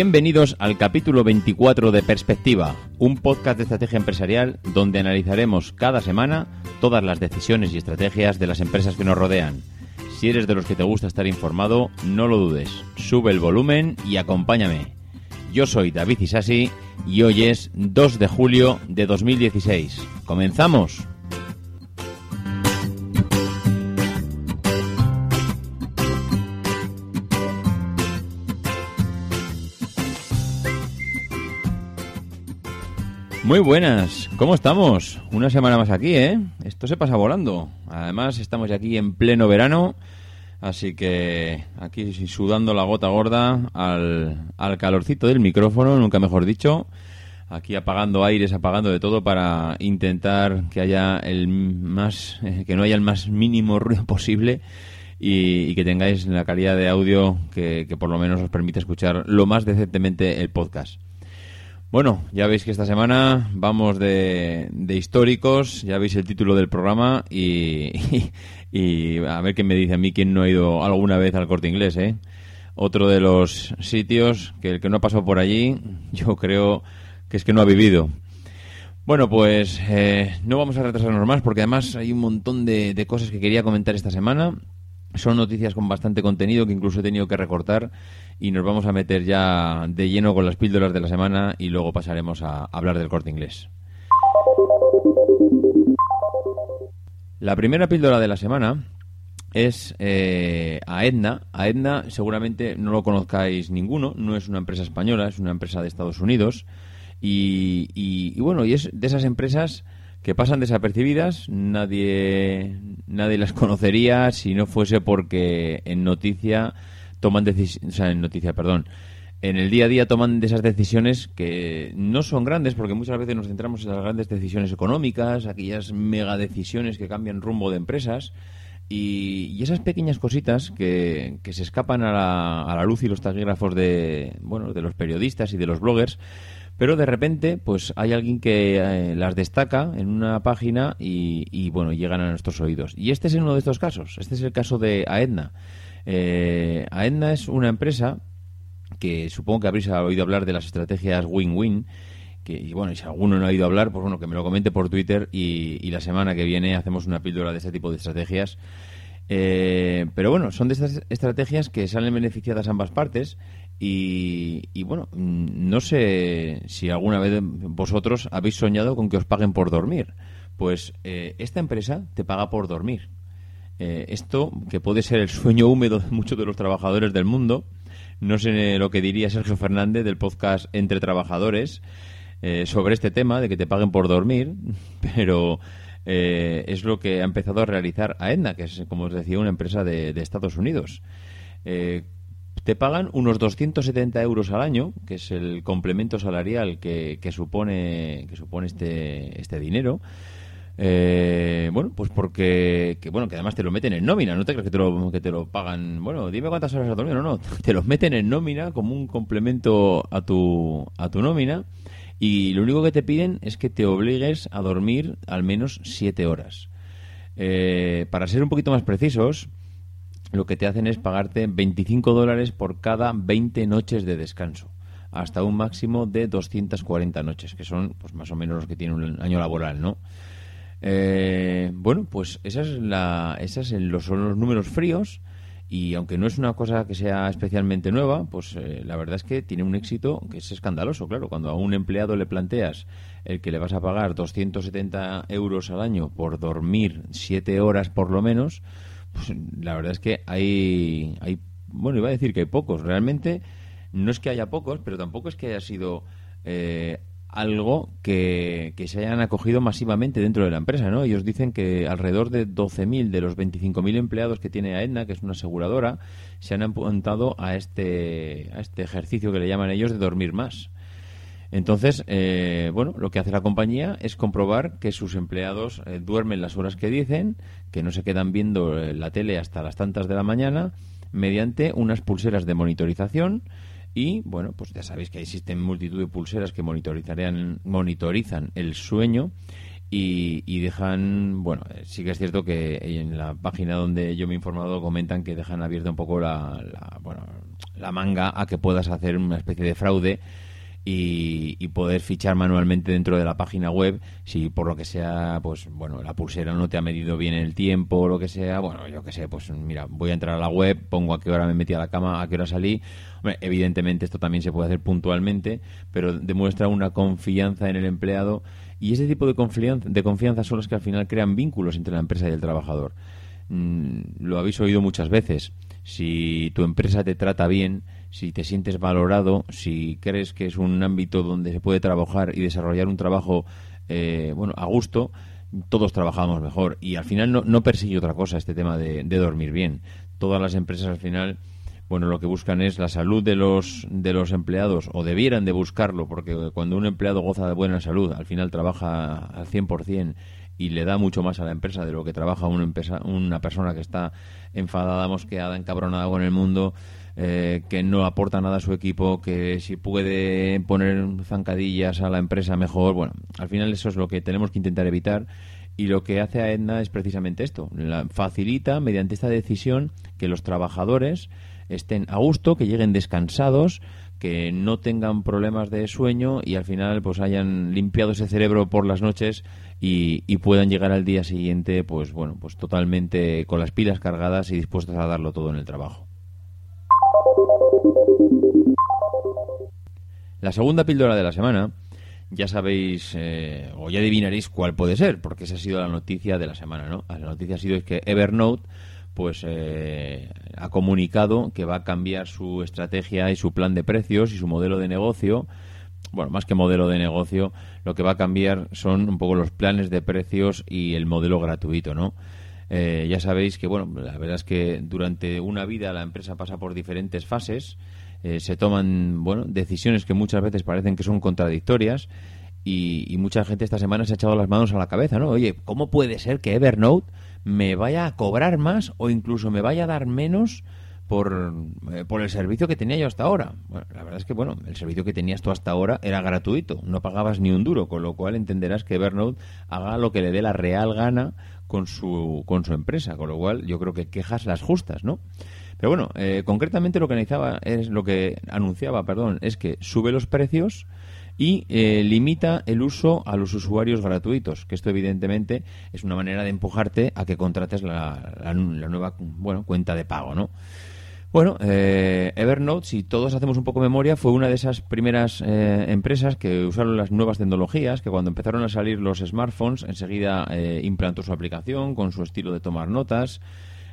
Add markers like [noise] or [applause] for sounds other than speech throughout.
Bienvenidos al capítulo 24 de Perspectiva, un podcast de estrategia empresarial donde analizaremos cada semana todas las decisiones y estrategias de las empresas que nos rodean. Si eres de los que te gusta estar informado, no lo dudes, sube el volumen y acompáñame. Yo soy David Isasi y hoy es 2 de julio de 2016. ¡Comenzamos! Muy buenas, ¿cómo estamos? Una semana más aquí, ¿eh? Esto se pasa volando. Además, estamos aquí en pleno verano, así que aquí sudando la gota gorda al, al calorcito del micrófono, nunca mejor dicho. Aquí apagando aires, apagando de todo para intentar que haya el más, que no haya el más mínimo ruido posible y, que tengáis la calidad de audio que por lo menos os permite escuchar lo más decentemente el podcast. Bueno, ya veis que esta semana vamos de, de históricos, ya veis el título del programa y, [laughs] y, a ver qué me dice a mí quién no ha ido alguna vez al corte inglés, ¿eh? Otro de los sitios que el que no ha pasado por allí, yo creo que es que no ha vivido. Bueno, pues eh, no vamos a retrasarnos más porque además hay un montón de, de cosas que quería comentar esta semana. Son noticias con bastante contenido que incluso he tenido que recortar y nos vamos a meter ya de lleno con las píldoras de la semana y luego pasaremos a hablar del corte inglés. La primera píldora de la semana es eh, a Edna. A Edna seguramente no lo conozcáis ninguno, no es una empresa española, es una empresa de Estados Unidos y, y bueno, y es de esas empresas que pasan desapercibidas, nadie, nadie las [laughs] conocería si no fuese porque en noticia toman decisiones, o sea, en noticia, perdón, en el día a día toman de esas decisiones que no son grandes, porque muchas veces nos centramos en las grandes decisiones económicas, aquellas mega decisiones que cambian rumbo de empresas, y, y esas pequeñas cositas que, que se escapan a la, a la, luz y los taquígrafos de, bueno, de los periodistas y de los bloggers, pero de repente pues hay alguien que eh, las destaca en una página y, y, bueno, llegan a nuestros oídos. Y este es uno de estos casos, este es el caso de Aetna. Eh, es una empresa que supongo que habréis oído hablar de las estrategias win-win. Que, y bueno, y si alguno no ha oído hablar, pues bueno, que me lo comente por Twitter y, la semana que viene hacemos una píldora de este tipo de estrategias. Eh, pero bueno, son de estas estrategias que salen beneficiadas ambas partes y, y, bueno, no sé si alguna vez vosotros habéis soñado con que os paguen por dormir. Pues eh, esta empresa te paga por dormir. Eh, esto, que puede ser el sueño húmedo de muchos de los trabajadores del mundo, no sé lo que diría Sergio Fernández del podcast Entre Trabajadores eh, sobre este tema de que te paguen por dormir, [laughs] pero eh, es lo que ha empezado a realizar AEDNA, que es, como os decía, una empresa de, Estados Unidos. Eh, te pagan unos 270 euros al año, que es el complemento salarial que, que supone, que supone este, este dinero. Eh, bueno, pues porque que, bueno, que además te lo meten en nómina, no te crees que te lo, que te lo pagan, bueno, dime cuántas horas has dormido, no, no, te lo meten en nómina como un complemento a tu, a tu nómina y lo único que te piden es que te obligues a dormir al menos siete horas. Eh, para ser un poquito más precisos, lo que te hacen es pagarte 25 dólares por cada 20 noches de descanso hasta un máximo de 240 noches, que son pues más o menos los que tiene un año laboral, ¿no? Eh, bueno, pues esa es la, esas son los números fríos y aunque no es una cosa que sea especialmente nueva, pues eh, la verdad es que tiene un éxito que es escandaloso, claro. Cuando a un empleado le planteas el que le vas a pagar 270 euros al año por dormir 7 horas por lo menos, pues la verdad es que hay, hay, bueno, iba a decir que hay pocos. Realmente no es que haya pocos, pero tampoco es que haya sido... Eh, algo que, se hayan acogido masivamente dentro de la empresa, ¿no? Ellos dicen que alrededor de 12.000 de los 25.000 empleados que tiene AEDNA, que es una aseguradora, se han apuntado a este, a este ejercicio que le llaman ellos de dormir más. Entonces, eh, bueno, lo que hace la compañía es comprobar que sus empleados eh, duermen las horas que dicen, que no se quedan viendo eh, la tele hasta las tantas de la mañana, mediante unas pulseras de monitorización y, bueno, pues ya sabéis que existen multitud de pulseras que monitorizan, el sueño y, dejan, bueno, sí que es cierto que en la página donde yo me he informado comentan que dejan abierta un poco la, la, bueno, la manga a que puedas hacer una especie de fraude y, poder fichar manualmente dentro de la página web si por lo que sea pues bueno la pulsera no te ha medido bien el tiempo o lo que sea bueno yo que sé pues mira voy a entrar a la web pongo a qué hora me metí a la cama a qué hora salí. Evidentemente esto también se puede hacer puntualmente pero demuestra una confianza en el empleado y ese tipo de confianza, de confianza son los que al final crean vínculos entre la empresa y el trabajador. Mm, lo habéis oído muchas veces si tu empresa te trata bien si te sientes valorado, si crees que es un ámbito donde se puede trabajar y desarrollar un trabajo eh, bueno a gusto, todos trabajamos mejor y al final no, no persigue otra cosa este tema de, dormir bien. Todas las empresas al final bueno, lo que buscan es la salud de los, de los empleados, o debieran de buscarlo, porque cuando un empleado goza de buena salud, al final trabaja al 100% y le da mucho más a la empresa de lo que trabaja una, empresa, una persona que está enfadada, mosqueada, encabronada con el mundo, eh, que no aporta nada a su equipo, que si puede poner zancadillas a la empresa mejor. Bueno, al final eso es lo que tenemos que intentar evitar. Y lo que hace AEDNA es precisamente esto. La facilita, mediante esta decisión, que los trabajadores estén a gusto, que lleguen descansados, que no tengan problemas de sueño y al final pues hayan limpiado ese cerebro por las noches y, y, puedan llegar al día siguiente pues bueno pues totalmente con las pilas cargadas y dispuestos a darlo todo en el trabajo. La segunda píldora de la semana, ya sabéis eh, o ya adivinaréis cuál puede ser, porque esa ha sido la noticia de la semana, ¿no? La noticia ha sido que Evernote pues eh, ha comunicado que va a cambiar su estrategia y su plan de precios y su modelo de negocio. Bueno, más que modelo de negocio, lo que va a cambiar son un poco los planes de precios y el modelo gratuito, ¿no? Eh, ya sabéis que, bueno, la verdad es que durante una vida la empresa pasa por diferentes fases eh, se toman bueno decisiones que muchas veces parecen que son contradictorias y, mucha gente esta semana se ha echado las manos a la cabeza, ¿no? Oye, ¿cómo puede ser que Evernote me vaya a cobrar más o incluso me vaya a dar menos por, eh, por el servicio que tenía yo hasta ahora? Bueno, la verdad es que, bueno, el servicio que tenías tú hasta ahora era gratuito, no pagabas ni un duro, con lo cual entenderás que Evernote haga lo que le dé la real gana con su, con su empresa, con lo cual yo creo que quejas las justas, ¿no? Pero bueno, eh, concretamente lo que analizaba es lo que anunciaba, perdón, es que sube los precios y eh, limita el uso a los usuarios gratuitos, que esto evidentemente es una manera de empujarte a que contrates la, nueva bueno, cuenta de pago, ¿no? Bueno, eh, Evernote, si todos hacemos un poco memoria, fue una de esas primeras empresas que usaron las nuevas tecnologías, que cuando empezaron a salir los smartphones, enseguida implantó su aplicación con su estilo de tomar notas,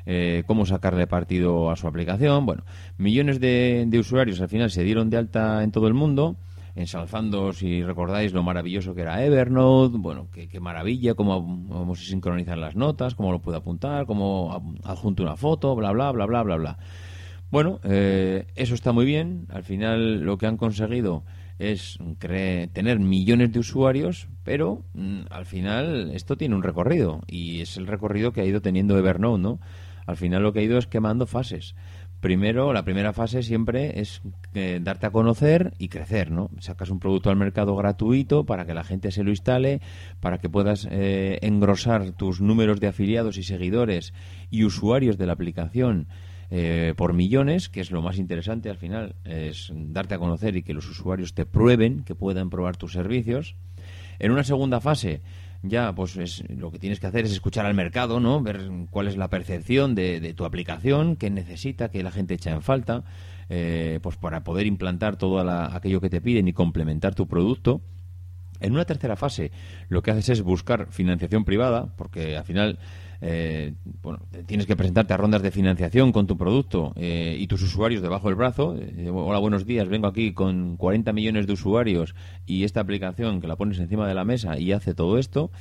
eh, cómo sacarle partido a su aplicación. Bueno, millones de, usuarios al final se dieron de alta en todo el mundo ensalzando, si recordáis, lo maravilloso que era Evernote, bueno, qué, maravilla, cómo, se sincronizan las notas, cómo lo puedo apuntar, cómo adjunto una foto, bla, bla, bla, bla, bla, bla. Bueno, eh, eso está muy bien. Al final lo que han conseguido es tener millones de usuarios, pero mm, al final esto tiene un recorrido y es el recorrido que ha ido teniendo Evernote, ¿no? Al final lo que ha ido es quemando fases. Primero, la primera fase siempre es eh, darte a conocer y crecer, ¿no? Sacas un producto al mercado gratuito para que la gente se lo instale, para que puedas eh, engrosar tus números de afiliados y seguidores y usuarios de la aplicación eh, por millones, que es lo más interesante al final, es darte a conocer y que los usuarios te prueben, que puedan probar tus servicios. En una segunda fase, ya pues es, lo que tienes que hacer es escuchar al mercado, ¿no? Ver cuál es la percepción de, tu aplicación, qué necesita, qué la gente echa en falta, eh, pues para poder implantar todo aquello que te piden y complementar tu producto. En una tercera fase, lo que haces es buscar financiación privada, porque al final eh, bueno, tienes que presentarte a rondas de financiación con tu producto eh, y tus usuarios debajo del brazo. Eh, hola, buenos días, vengo aquí con 40 millones de usuarios y esta aplicación que la pones encima de la mesa y hace todo esto.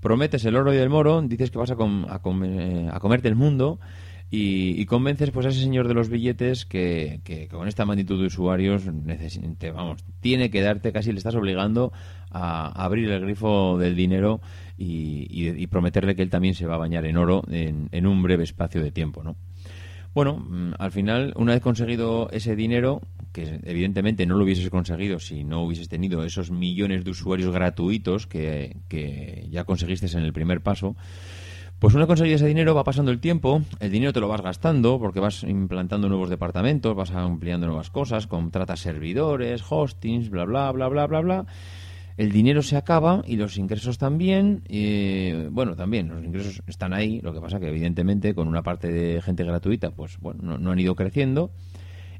Prometes el oro y el moro, dices que vas a, a, a comerte el mundo y, convences pues a ese señor de los billetes que, con esta magnitud de usuarios vamos tiene que darte casi le estás obligando a, abrir el grifo del dinero y, prometerle que él también se va a bañar en oro en, un breve espacio de tiempo no bueno mm, al final una vez conseguido ese dinero que evidentemente no lo hubieses conseguido si no hubieses tenido esos millones de usuarios gratuitos que, que ya conseguiste en el primer paso pues una conseguido ese dinero, va pasando el tiempo, el dinero te lo vas gastando porque vas implantando nuevos departamentos, vas ampliando nuevas cosas, contratas servidores, hostings, bla, bla, bla, bla, bla, bla. El dinero se acaba y los ingresos también. bueno, también los ingresos están ahí. Lo que pasa que evidentemente con una parte de gente gratuita, pues bueno, no han ido creciendo.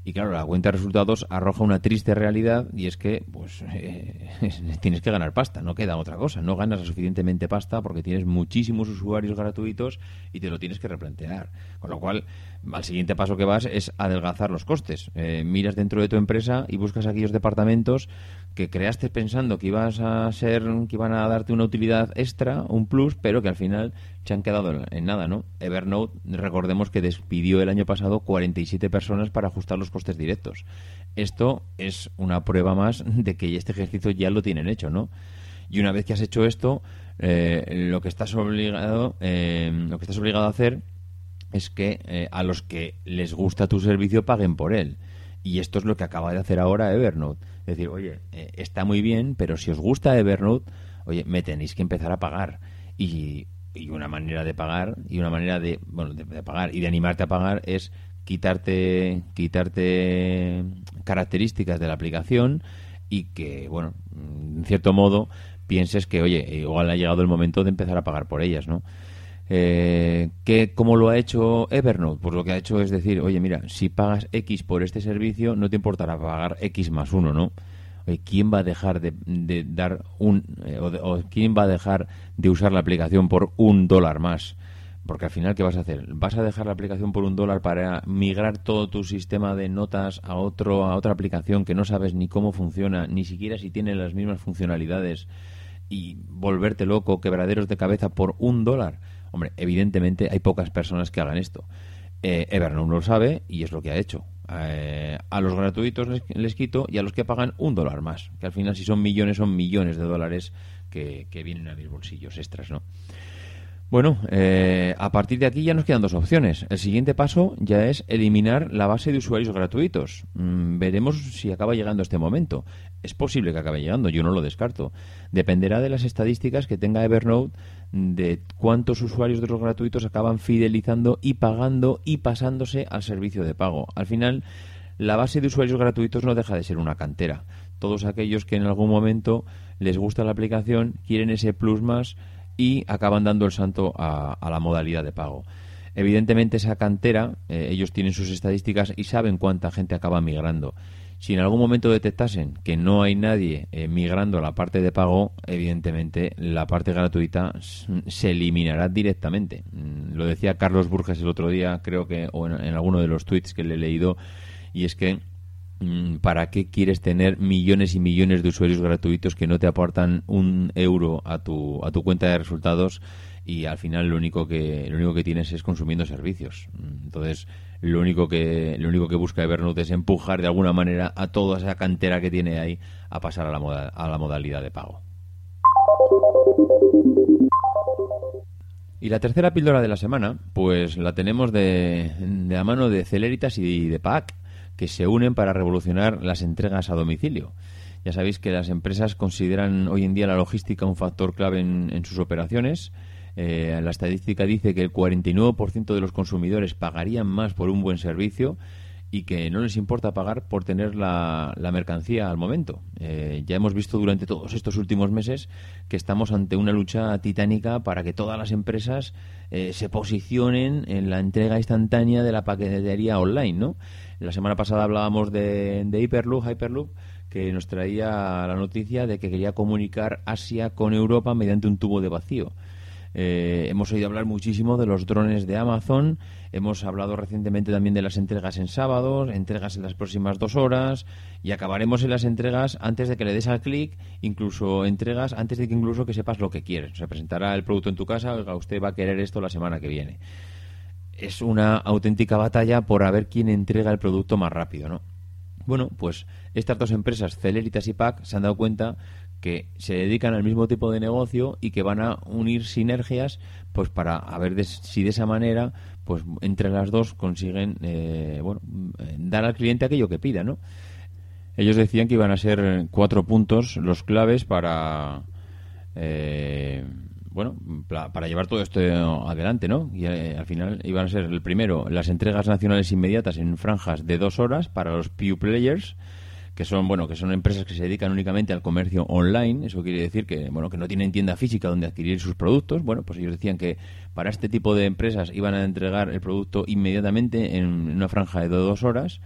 Y claro, la cuenta de resultados arroja una triste realidad y es que pues eh, [laughs] tienes que ganar pasta, no queda otra cosa. No ganas suficientemente pasta porque tienes muchísimos usuarios gratuitos y te lo tienes que replantear. Con lo cual, al siguiente paso que vas es adelgazar los costes. Eh, miras dentro de tu empresa y buscas aquellos departamentos que creaste pensando que ibas a ser, que iban a darte una utilidad extra, un plus, pero que al final se han quedado en nada, ¿no? Evernote, recordemos que despidió el año pasado 47 personas para ajustar los costes directos. Esto es una prueba más de que este ejercicio ya lo tienen hecho, ¿no? Y una vez que has hecho esto, eh, lo que estás obligado, eh, lo que estás obligado a hacer es que eh, a los que les gusta tu servicio paguen por él. Y esto es lo que acaba de hacer ahora Evernote. Decir, oye, eh, está muy bien, pero si os gusta Evernote, oye, me tenéis que empezar a pagar. Y, una manera de pagar, y una manera de, bueno, de, pagar y de animarte a pagar es quitarte, quitarte características de la aplicación y que, bueno, en cierto modo pienses que, oye, igual ha llegado el momento de empezar a pagar por ellas, ¿no? Eh, ¿qué, ¿Cómo lo ha hecho Evernote? Pues lo que ha hecho es decir, oye, mira, si pagas X por este servicio, no te importará pagar X más uno, ¿no? ¿quién va a dejar de, dar un... Eh, o, quién va a dejar de usar la aplicación por un dólar más? Porque al final, ¿qué vas a hacer? ¿Vas a dejar la aplicación por un dólar para migrar todo tu sistema de notas a, otro, a otra aplicación que no sabes ni cómo funciona, ni siquiera si tiene las mismas funcionalidades y volverte loco, quebraderos de cabeza por un dólar? Hombre, evidentemente hay pocas personas que hagan esto. Eh, Evernote lo sabe y es lo que ha hecho. Eh, a los gratuitos les, quito y a los que pagan un dólar más. Que al final, si son millones, son millones de dólares que, que vienen a mis bolsillos extras, ¿no? Bueno, eh, a partir de aquí ya nos quedan dos opciones. El siguiente paso ya es eliminar la base de usuarios gratuitos. Mm, veremos si acaba llegando este momento. Es posible que acabe llegando, yo no lo descarto. Dependerá de las estadísticas que tenga Evernote de cuántos usuarios de los gratuitos acaban fidelizando y pagando y pasándose al servicio de pago. Al final, la base de usuarios gratuitos no deja de ser una cantera. Todos aquellos que en algún momento les gusta la aplicación, quieren ese plus más y acaban dando el santo a, la modalidad de pago. Evidentemente esa cantera, eh, ellos tienen sus estadísticas y saben cuánta gente acaba migrando. Si en algún momento detectasen que no hay nadie eh, migrando a la parte de pago, evidentemente la parte gratuita se eliminará directamente. Mm, lo decía Carlos Burges el otro día, creo que, o en, en alguno de los tweets que le he leído, y es que ¿para qué quieres tener millones y millones de usuarios gratuitos que no te aportan un euro a tu, a tu cuenta de resultados y al final lo único que lo único que tienes es consumiendo servicios? Mm, entonces, lo único que lo único que busca Evernote es empujar de alguna manera a toda esa cantera que tiene ahí a pasar a la, a la modalidad de pago. Y la tercera píldora de la semana, pues la tenemos de, de la mano de Celeritas y de PAC que se unen para revolucionar las entregas a domicilio. Ya sabéis que las empresas consideran hoy en día la logística un factor clave en, sus operaciones. Eh, la estadística dice que el 49% de los consumidores pagarían más por un buen servicio y que no les importa pagar por tener la, mercancía al momento. Eh, ya hemos visto durante todos estos últimos meses que estamos ante una lucha titánica para que todas las empresas eh, se posicionen en la entrega instantánea de la paquetería online, ¿no? La semana pasada hablábamos de, Hyperloop, Hyperloop que nos traía la noticia de que quería comunicar Asia con Europa mediante un tubo de vacío. Eh, hemos oído hablar muchísimo de los drones de Amazon, hemos hablado recientemente también de las entregas en sábados, entregas en las próximas dos horas y acabaremos en las entregas antes de que le des al clic, incluso entregas antes de que incluso que sepas lo que quieres. Se presentará el producto en tu casa, oiga, usted va a querer esto la semana que viene. Es una auténtica batalla por a ver quién entrega el producto más rápido, ¿no? Bueno, pues estas dos empresas, Celeritas y PAC, se han dado cuenta que se dedican al mismo tipo de negocio y que van a unir sinergias pues para a ver si de esa manera pues entre las dos consiguen eh, bueno eh, dar al cliente aquello que pida no ellos decían que iban a ser cuatro puntos los claves para eh, bueno para llevar todo esto adelante no y al final iban a ser el primero las entregas nacionales inmediatas en franjas de dos horas para los pew players que son bueno que son empresas que se dedican únicamente al comercio online eso quiere decir que bueno que no tienen tienda física donde adquirir sus productos bueno pues ellos decían que para este tipo de empresas iban a entregar el producto inmediatamente en una franja de dos horas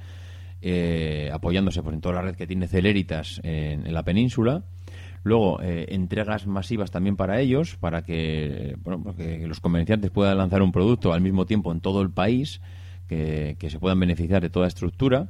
eh, apoyándose pues, en toda la red que tiene Celeritas en, la península. Luego, eh, entregas masivas también para ellos, para que, bueno, pues que los comerciantes puedan lanzar un producto al mismo tiempo en todo el país, que, que se puedan beneficiar de toda estructura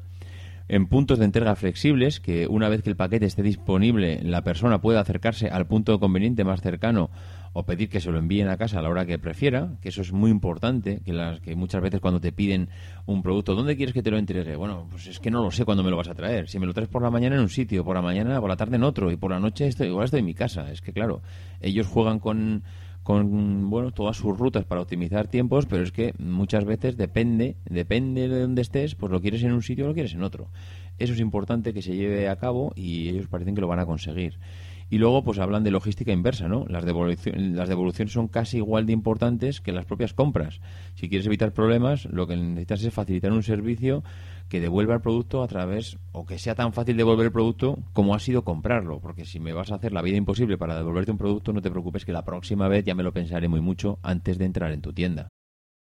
en puntos de entrega flexibles, que una vez que el paquete esté disponible, la persona pueda acercarse al punto conveniente más cercano o pedir que se lo envíen a casa a la hora que prefiera, que eso es muy importante, que, las, que muchas veces cuando te piden un producto, ¿dónde quieres que te lo entregue? Bueno, pues es que no lo sé cuándo me lo vas a traer. Si me lo traes por la mañana en un sitio, por la mañana, por la tarde en otro, y por la noche estoy, igual estoy en mi casa. Es que claro, ellos juegan con con bueno todas sus rutas para optimizar tiempos, pero es que muchas veces depende depende de dónde estés, pues lo quieres en un sitio o lo quieres en otro. Eso es importante que se lleve a cabo y ellos parecen que lo van a conseguir. Y luego, pues hablan de logística inversa, ¿no? Las, las devoluciones son casi igual de importantes que las propias compras. Si quieres evitar problemas, lo que necesitas es facilitar un servicio que devuelva el producto a través, o que sea tan fácil devolver el producto como ha sido comprarlo. Porque si me vas a hacer la vida imposible para devolverte un producto, no te preocupes que la próxima vez ya me lo pensaré muy mucho antes de entrar en tu tienda.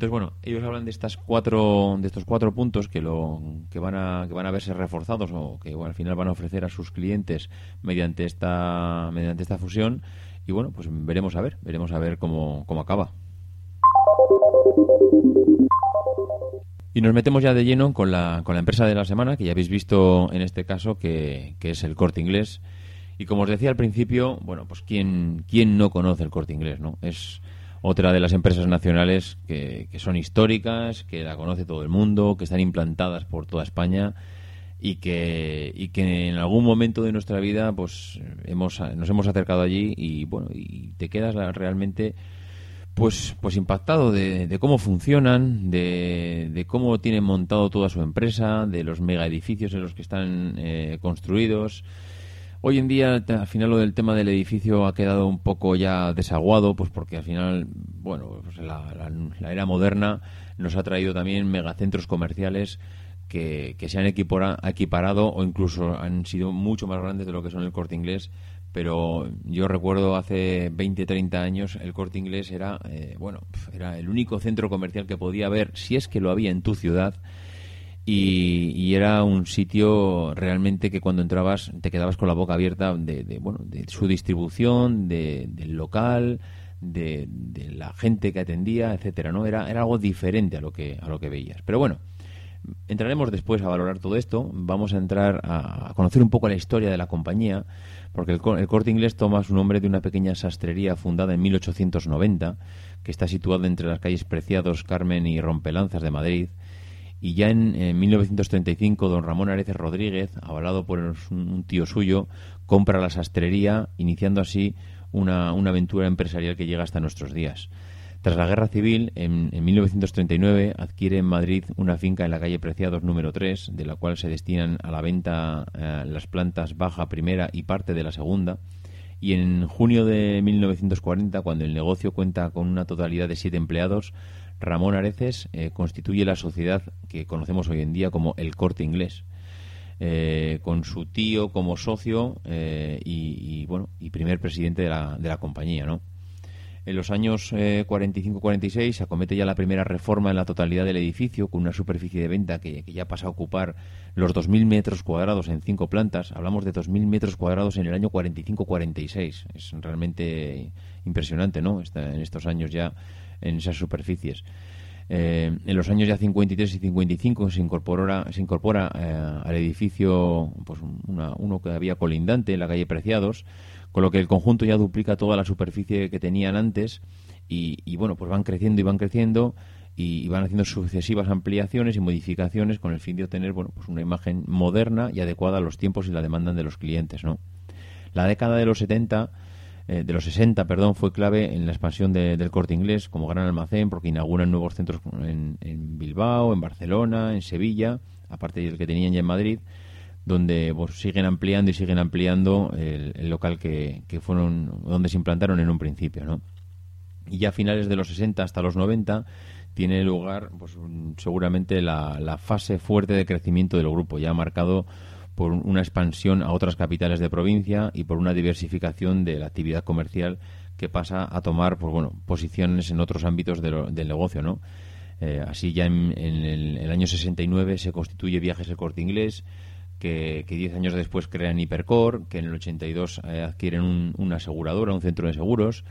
Entonces, bueno, ellos hablan de estas cuatro, de estos cuatro puntos que lo, que van a, que van a verse reforzados o que al final van a ofrecer a sus clientes mediante esta, mediante esta fusión. Y bueno, pues veremos a ver, veremos a ver cómo, cómo acaba. Y nos metemos ya de lleno con la, con la empresa de la semana, que ya habéis visto en este caso que, que es el corte inglés. Y como os decía al principio, bueno, pues quién, quién no conoce el corte inglés, ¿no? Es otra de las empresas nacionales que, son históricas, que la conoce todo el mundo, que están implantadas por toda España y que, y que en algún momento de nuestra vida pues hemos, nos hemos acercado allí y bueno y te quedas realmente pues pues impactado de, cómo funcionan de, de, cómo tienen montado toda su empresa de los mega edificios en los que están eh, construidos Hoy en día, al final, lo del tema del edificio ha quedado un poco ya desaguado, pues porque al final, bueno, pues la, era moderna nos ha traído también megacentros comerciales que, se han equiparado o incluso han sido mucho más grandes de lo que son el corte inglés. Pero yo recuerdo hace 20, 30 años el corte inglés era, eh, bueno, era el único centro comercial que podía haber, si es que lo había en tu ciudad, y, era un sitio realmente que cuando entrabas te quedabas con la boca abierta de, bueno, de su distribución, de, del local, de, la gente que atendía, etcétera, ¿no? Era, era algo diferente a lo que a lo que veías. Pero bueno, entraremos después a valorar todo esto. Vamos a entrar a, conocer un poco la historia de la compañía, porque el, el, Corte Inglés toma su nombre de una pequeña sastrería fundada en 1890, que está situada entre las calles Preciados, Carmen y Rompelanzas de Madrid. Y ya en, 1935, don Ramón Areces Rodríguez, avalado por un tío suyo, compra la sastrería, iniciando así una, una aventura empresarial que llega hasta nuestros días. Tras la Guerra Civil, en, 1939 adquiere en Madrid una finca en la calle Preciados número 3, de la cual se destinan a la venta eh, las plantas baja primera y parte de la segunda. Y en junio de 1940, cuando el negocio cuenta con una totalidad de siete empleados, Ramón Areces eh, constituye la sociedad que conocemos hoy en día como el Corte Inglés. Eh, con su tío como socio y, y, bueno y primer presidente de la, de la compañía, ¿no? En los años 45-46 eh, se acomete ya la primera reforma en la totalidad del edificio, con una superficie de venta que, ya pasa a ocupar los 2.000 metros cuadrados en cinco plantas. Hablamos de 2.000 metros cuadrados en el año 45-46. Es realmente impresionante, ¿no? en estos años ya en esas superficies. Eh, en los años ya 53 y 55 se incorpora, se incorpora eh, al edificio pues uno que había colindante en la calle Preciados, con lo que el conjunto ya duplica toda la superficie que tenían antes y, bueno, pues van creciendo y van creciendo y, van haciendo sucesivas ampliaciones y modificaciones con el fin de obtener bueno, pues una imagen moderna y adecuada a los tiempos y la demanda de los clientes, ¿no? La década de los 70 eh, de los 60, perdón, fue clave en la expansión del corte inglés como gran almacén porque inauguran nuevos centros en, en Bilbao, en Barcelona, en Sevilla, aparte del que tenían ya en Madrid, donde pues, siguen ampliando y siguen ampliando el, local que, fueron donde se implantaron en un principio, ¿no? Y ya a finales de los 60 hasta los 90 tiene lugar pues, seguramente la, fase fuerte de crecimiento del grupo, ya marcado por una expansión a otras capitales de provincia y por una diversificación de la actividad comercial que pasa a tomar pues, bueno, posiciones en otros ámbitos del negocio, ¿no? Eh, así ya en, el, el, año 69 se constituye Viajes el Corte Inglés, que, diez años después crean Hipercore, que en el 82 eh, adquieren una aseguradora, un centro de seguros,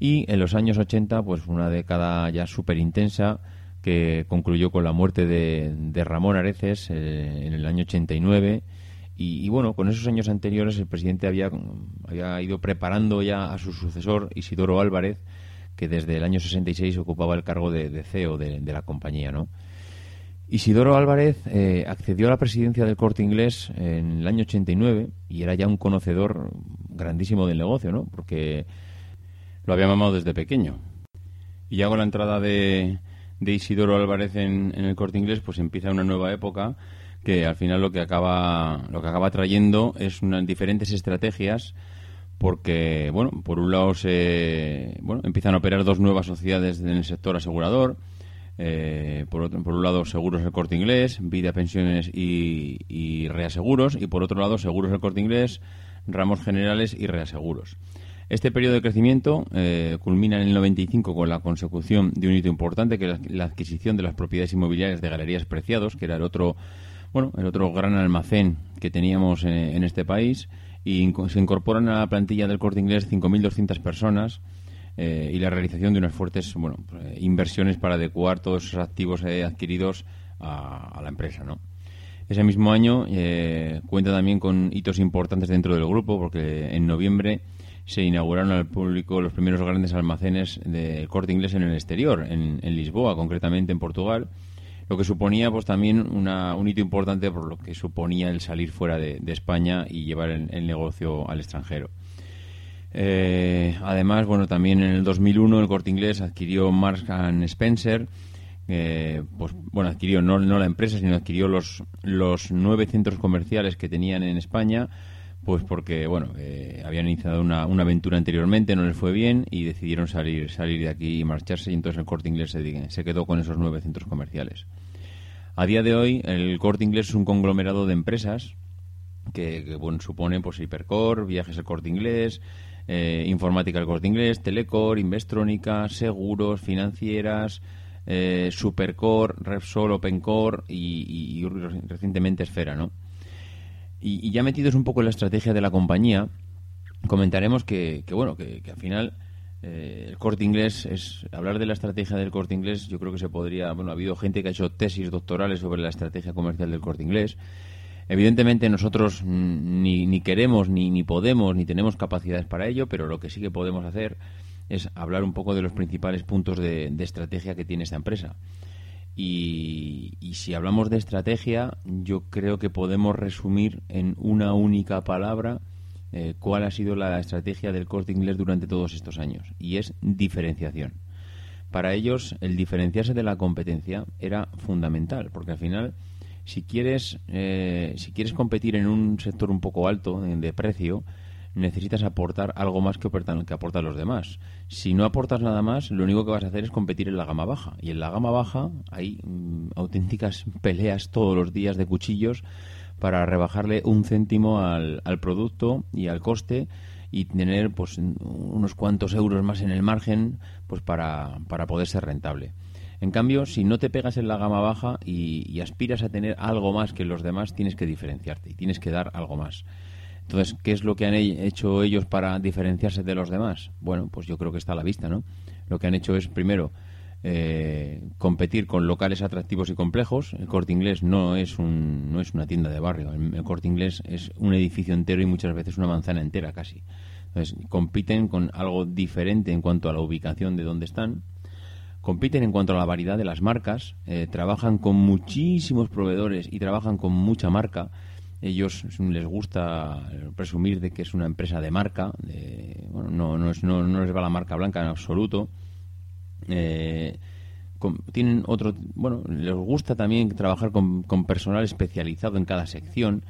y en los años 80, pues una década ya súper intensa que concluyó con la muerte de, Ramón Areces eh, en el año 89. Y, bueno, con esos años anteriores el presidente había, había ido preparando ya a su sucesor, Isidoro Álvarez, que desde el año 66 ocupaba el cargo de, CEO de, de la compañía, ¿no? Isidoro Álvarez eh, accedió a la presidencia del Corte Inglés en el año 89 y era ya un conocedor grandísimo del negocio, ¿no? Porque lo había mamado desde pequeño. Y ya con la entrada de, Isidoro Álvarez en, el Corte Inglés, pues empieza una nueva época que al final lo que acaba lo que acaba trayendo es unas diferentes estrategias porque bueno por un lado se bueno empiezan a operar dos nuevas sociedades en el sector asegurador eh, por, por un lado, seguros el corte inglés, vida, pensiones y, reaseguros. Y por otro lado, seguros el corte inglés, ramos generales y reaseguros. Este periodo de crecimiento eh, culmina en el 95 con la consecución de un hito importante, que es la adquisición de las propiedades inmobiliarias de Galerías Preciados, que era el otro, bueno, el otro gran almacén que teníamos en este país. Y se incorporan a la plantilla del corte inglés 5.200 personas eh, y la realización de unas fuertes bueno, eh, inversiones para adecuar todos esos activos eh, adquiridos a, la empresa. ¿no? Ese mismo año cuenta también con hitos importantes dentro del grupo porque en noviembre se inauguraron al público los primeros grandes almacenes del corte inglés en el exterior, en, Lisboa, concretamente en Portugal, lo que suponía pues también un hito importante por lo que suponía el salir fuera de, España y llevar el negocio al extranjero. Eh, además, bueno, también en el 2001 el Corte Inglés adquirió Marks Spencer, eh, pues bueno, adquirió no, no, la empresa, sino adquirió los, los nueve centros comerciales que tenían en España, pues porque, bueno, eh, habían iniciado una, una, aventura anteriormente, no les fue bien y decidieron salir, salir de aquí y marcharse y entonces el Corte Inglés se, quedó con esos nueve centros comerciales. A día de hoy, el Corte Inglés es un conglomerado de empresas que, bueno, supone pues Hipercor, Viajes el Corte Inglés, eh, informática del Corte Inglés, Telecor, Investrónica, seguros, financieras, eh, Supercore, Repsol, Opencore y, y, recientemente Esfera, ¿no? Y, ya metidos un poco en la estrategia de la compañía, comentaremos que, bueno, que, al final eh, el corte inglés es hablar de la estrategia del corte inglés. Yo creo que se podría. Bueno, ha habido gente que ha hecho tesis doctorales sobre la estrategia comercial del corte inglés. Evidentemente nosotros ni, ni queremos, ni, ni podemos, ni tenemos capacidades para ello, pero lo que sí que podemos hacer es hablar un poco de los principales puntos de, estrategia que tiene esta empresa. Y, si hablamos de estrategia, yo creo que podemos resumir en una única palabra eh, cuál ha sido la estrategia del corte inglés durante todos estos años, y es diferenciación. Para ellos, el diferenciarse de la competencia era fundamental, porque al final, si quieres, eh, si quieres competir en un sector un poco alto de precio, necesitas aportar algo más que aportan, que aportan los demás. Si no aportas nada más, lo único que vas a hacer es competir en la gama baja. Y en la gama baja hay mm, auténticas peleas todos los días de cuchillos para rebajarle un céntimo al, al producto y al coste y tener pues unos cuantos euros más en el margen pues para, para poder ser rentable. En cambio, si no te pegas en la gama baja y, aspiras a tener algo más que los demás, tienes que diferenciarte y tienes que dar algo más. Entonces, ¿qué es lo que han hecho ellos para diferenciarse de los demás? Bueno, pues yo creo que está a la vista, ¿no? Lo que han hecho es, primero, eh, competir con locales atractivos y complejos. El Corte Inglés no es, un, no es una tienda de barrio. El, Corte Inglés es un edificio entero y muchas veces una manzana entera casi. Entonces, compiten con algo diferente en cuanto a la ubicación de donde están. Compiten en cuanto a la variedad de las marcas. Eh, trabajan con muchísimos proveedores y trabajan con mucha marca. Ellos les gusta presumir de que es una empresa de marca. bueno, no, no, es, no, les va la marca blanca en absoluto eh, tienen otro, bueno, les gusta también trabajar con, personal especializado en cada sección.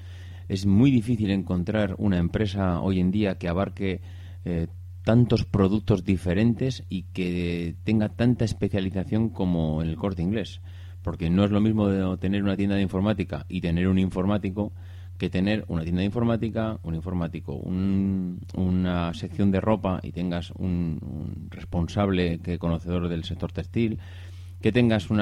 Es muy difícil encontrar una empresa hoy en día que abarque eh, tantos productos diferentes y que tenga tanta especialización como en el corte inglés. Porque no es lo mismo tener una tienda de informática y tener un informático que tener una tienda de informática, un informático, una sección de ropa y tengas un, responsable que conocedor del sector textil, que tengas un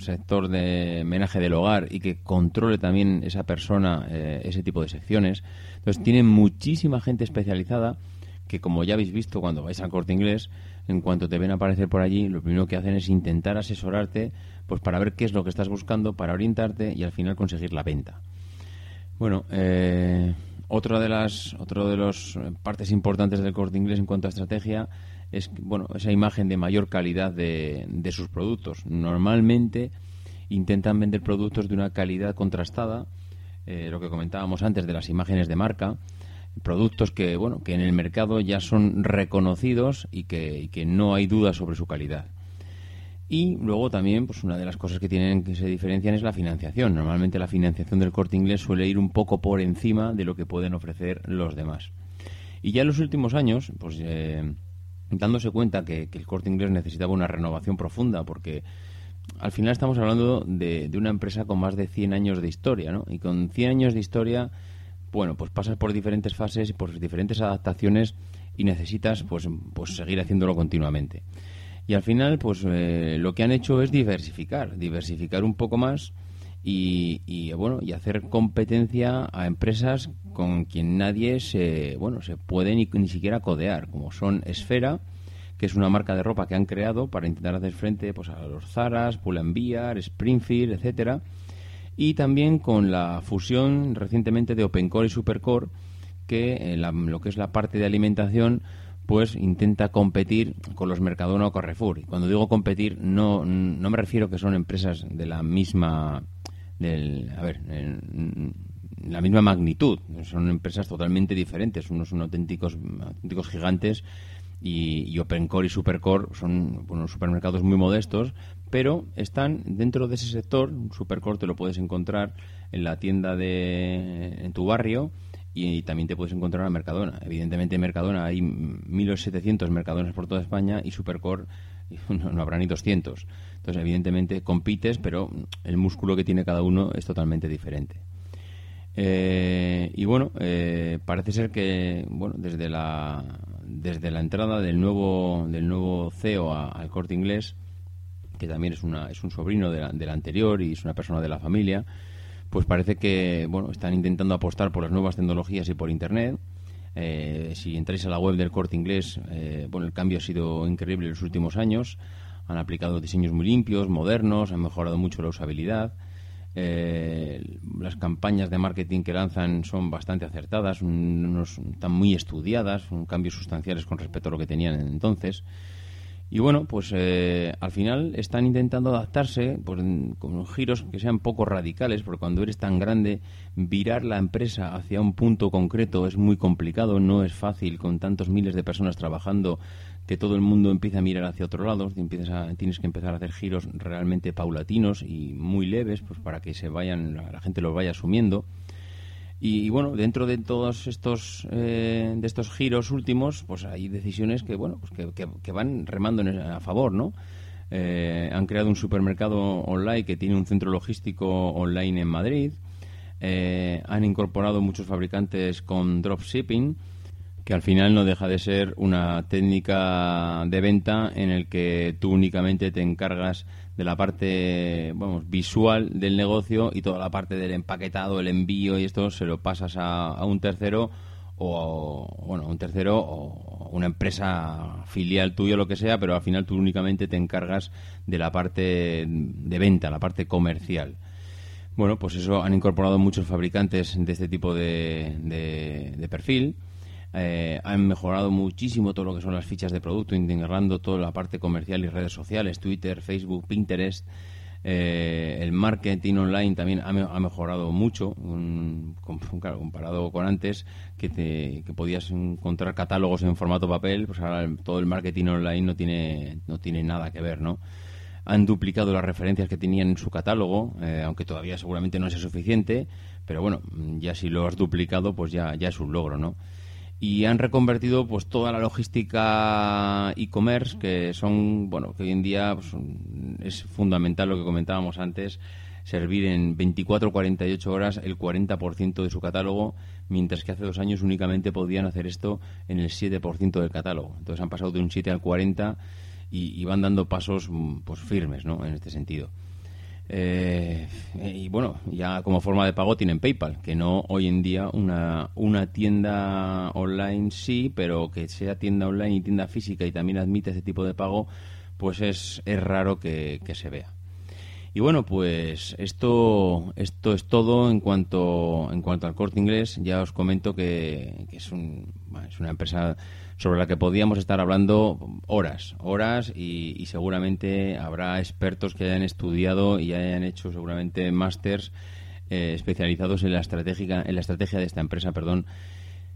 sector de menaje del hogar y que controle también esa persona eh, ese tipo de secciones. Entonces tienen muchísima gente especializada que como ya habéis visto cuando vais al corte inglés, en cuanto te ven aparecer por allí, lo primero que hacen es intentar asesorarte pues para ver qué es lo que estás buscando, para orientarte y al final conseguir la venta. Bueno, eh, otra de las otro de las partes importantes del corte inglés en cuanto a estrategia es bueno esa imagen de mayor calidad de, de sus productos. Normalmente intentan vender productos de una calidad contrastada, eh, lo que comentábamos antes de las imágenes de marca, productos que bueno que en el mercado ya son reconocidos y que, y que no hay duda sobre su calidad. Y luego también, pues una de las cosas que tienen que se diferencian es la financiación. Normalmente la financiación del corte inglés suele ir un poco por encima de lo que pueden ofrecer los demás. Y ya en los últimos años, pues eh, dándose cuenta que, el corte inglés necesitaba una renovación profunda, porque al final estamos hablando de, de, una empresa con más de 100 años de historia, ¿no? Y con 100 años de historia, bueno, pues pasas por diferentes fases, por diferentes adaptaciones y necesitas, pues, pues seguir haciéndolo continuamente. Y al final, pues eh, lo que han hecho es diversificar, diversificar un poco más y, bueno y hacer competencia a empresas con quien nadie se bueno se puede ni, ni siquiera codear, como son Esfera, que es una marca de ropa que han creado para intentar hacer frente pues a los Zaras, Pull&Bear, Springfield, etcétera, y también con la fusión recientemente de OpenCore y SuperCore, que en lo que es la parte de alimentación pues intenta competir con los Mercadona o Carrefour. Y cuando digo competir, no, no me refiero que son empresas de la misma, del, a ver, la misma magnitud. Son empresas totalmente diferentes. Unos son auténticos, auténticos gigantes y, y OpenCore y Supercore son unos supermercados muy modestos, pero están dentro de ese sector. Supercore te lo puedes encontrar en la tienda de en tu barrio y también te puedes encontrar a Mercadona. Evidentemente en Mercadona hay 1.700 Mercadonas por toda España y Supercore [laughs] no, habrá ni 200. Entonces evidentemente compites, pero el músculo que tiene cada uno es totalmente diferente. Eh, y bueno, eh, parece ser que bueno desde la desde la entrada del nuevo del nuevo CEO al Corte Inglés, que también es una es un sobrino del anterior y es una persona de la familia, pues parece que bueno están intentando apostar por las nuevas tecnologías y por Internet. Eh, si entráis a la web del Corte Inglés, eh, bueno, el cambio ha sido increíble en los últimos años. Han aplicado diseños muy limpios, modernos, han mejorado mucho la usabilidad. Eh, las campañas de marketing que lanzan son bastante acertadas, están muy estudiadas, son cambios sustanciales con respecto a lo que tenían entonces. Y bueno, pues eh, al final están intentando adaptarse pues, con giros que sean poco radicales, porque cuando eres tan grande, virar la empresa hacia un punto concreto es muy complicado, no es fácil con tantos miles de personas trabajando que todo el mundo empieza a mirar hacia otro lado, tienes que empezar a hacer giros realmente paulatinos y muy leves, pues para que se vayan, la gente los vaya asumiendo. Y, bueno, dentro de todos estos eh, de estos giros últimos, pues hay decisiones que bueno, pues que, van remando a favor, ¿no? Eh, han creado un supermercado online que tiene un centro logístico online en Madrid. Eh, han incorporado muchos fabricantes con dropshipping que al final no deja de ser una técnica de venta en el que tú únicamente te encargas de la parte vamos, visual del negocio y toda la parte del empaquetado, el envío y esto se lo pasas a, un tercero o bueno, un tercero o una empresa filial tuya lo que sea, pero al final tú únicamente te encargas de la parte de venta, la parte comercial. Bueno, pues eso han incorporado muchos fabricantes de este tipo de, de perfil eh, han mejorado muchísimo todo lo que son las fichas de producto, integrando toda la parte comercial y redes sociales, Twitter, Facebook, Pinterest. Eh, el marketing online también ha, mejorado mucho, [laughs] comparado con antes, que, te, que podías encontrar catálogos en formato papel, pues ahora todo el marketing online no tiene, no tiene nada que ver, ¿no? Han duplicado las referencias que tenían en su catálogo, eh, aunque todavía seguramente no es suficiente, pero bueno, ya si lo has duplicado, pues ya, ya es un logro, ¿no? Y han reconvertido pues toda la logística e-commerce que son bueno que hoy en día pues, es fundamental lo que comentábamos antes servir en 24 o 48 horas el 40% de su catálogo mientras que hace dos años únicamente podían hacer esto en el 7% del catálogo entonces han pasado de un 7 al 40 y, y van dando pasos pues firmes ¿no? en este sentido eh, y bueno, ya como forma de pago tienen PayPal, que no hoy en día una, una tienda online sí, pero que sea tienda online y tienda física y también admite ese tipo de pago, pues es, es raro que, se vea. Y bueno, pues esto, esto es todo en cuanto, en cuanto al corte inglés. Ya os comento que, es, un, es una empresa sobre la que podíamos estar hablando horas, horas y, seguramente habrá expertos que hayan estudiado y hayan hecho seguramente másters eh, especializados en la estratégica, en la estrategia de esta empresa, perdón.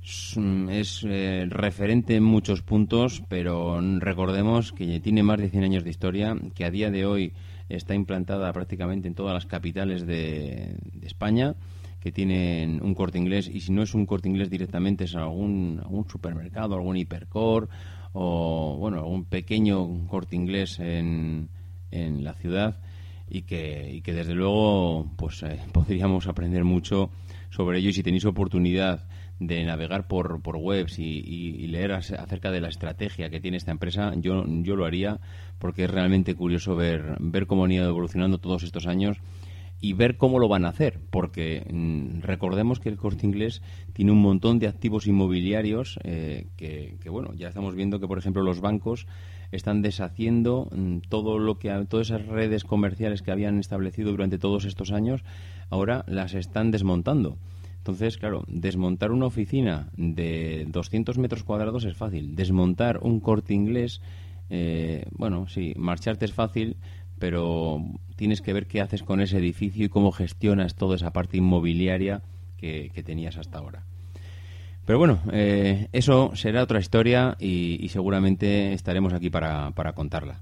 Es, eh, referente en muchos puntos, pero recordemos que tiene más de 100 años de historia, que a día de hoy está implantada prácticamente en todas las capitales de España que tienen un corte inglés y si no es un corte inglés directamente es algún, algún supermercado, algún hipercore o bueno, algún pequeño corte inglés en, en la ciudad y que, y que desde luego pues eh, [laughs] podríamos aprender mucho sobre ello. Y si tenéis oportunidad de navegar por, por webs y, y, leer acerca de la estrategia que tiene esta empresa, yo, yo lo haría porque es realmente curioso ver, ver cómo han ido evolucionando todos estos años y ver cómo lo van a hacer, porque mm, recordemos que el corte inglés tiene un montón de activos inmobiliarios eh, que, bueno, ya estamos viendo que, por ejemplo, los bancos están deshaciendo mm, todo lo que todas esas redes comerciales que habían establecido durante todos estos años, ahora las están desmontando. Entonces, claro, desmontar una oficina de 200 metros cuadrados es fácil. Desmontar un corte inglés, eh, bueno, sí, marcharte es fácil, pero tienes que ver qué haces con ese edificio y cómo gestionas toda esa parte inmobiliaria que, tenías hasta ahora. Pero bueno, eh, eso será otra historia y, seguramente estaremos aquí para, contarla.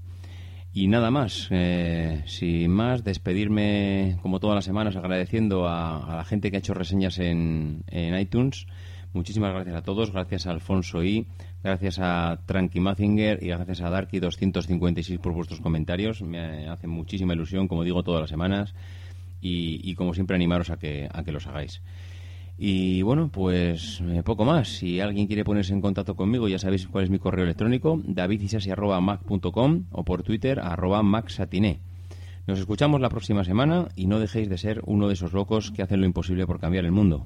Y nada más, eh, sin más, despedirme como todas las semanas agradeciendo a, la gente que ha hecho reseñas en, en iTunes. Muchísimas gracias a todos, gracias a Alfonso I, Gracias a Tranqui Mazinger y gracias a Darky256 por vuestros comentarios. Me hace muchísima ilusión, como digo, todas las semanas. Y, como siempre, animaros a que, a que los hagáis. Y bueno, pues eh, poco más. Si alguien quiere ponerse en contacto conmigo, ya sabéis cuál es mi correo electrónico, davidisasi.mac.com o por Twitter, arroba maxatiné. Nos escuchamos la próxima semana y no dejéis de ser uno de esos locos que hacen lo imposible por cambiar el mundo.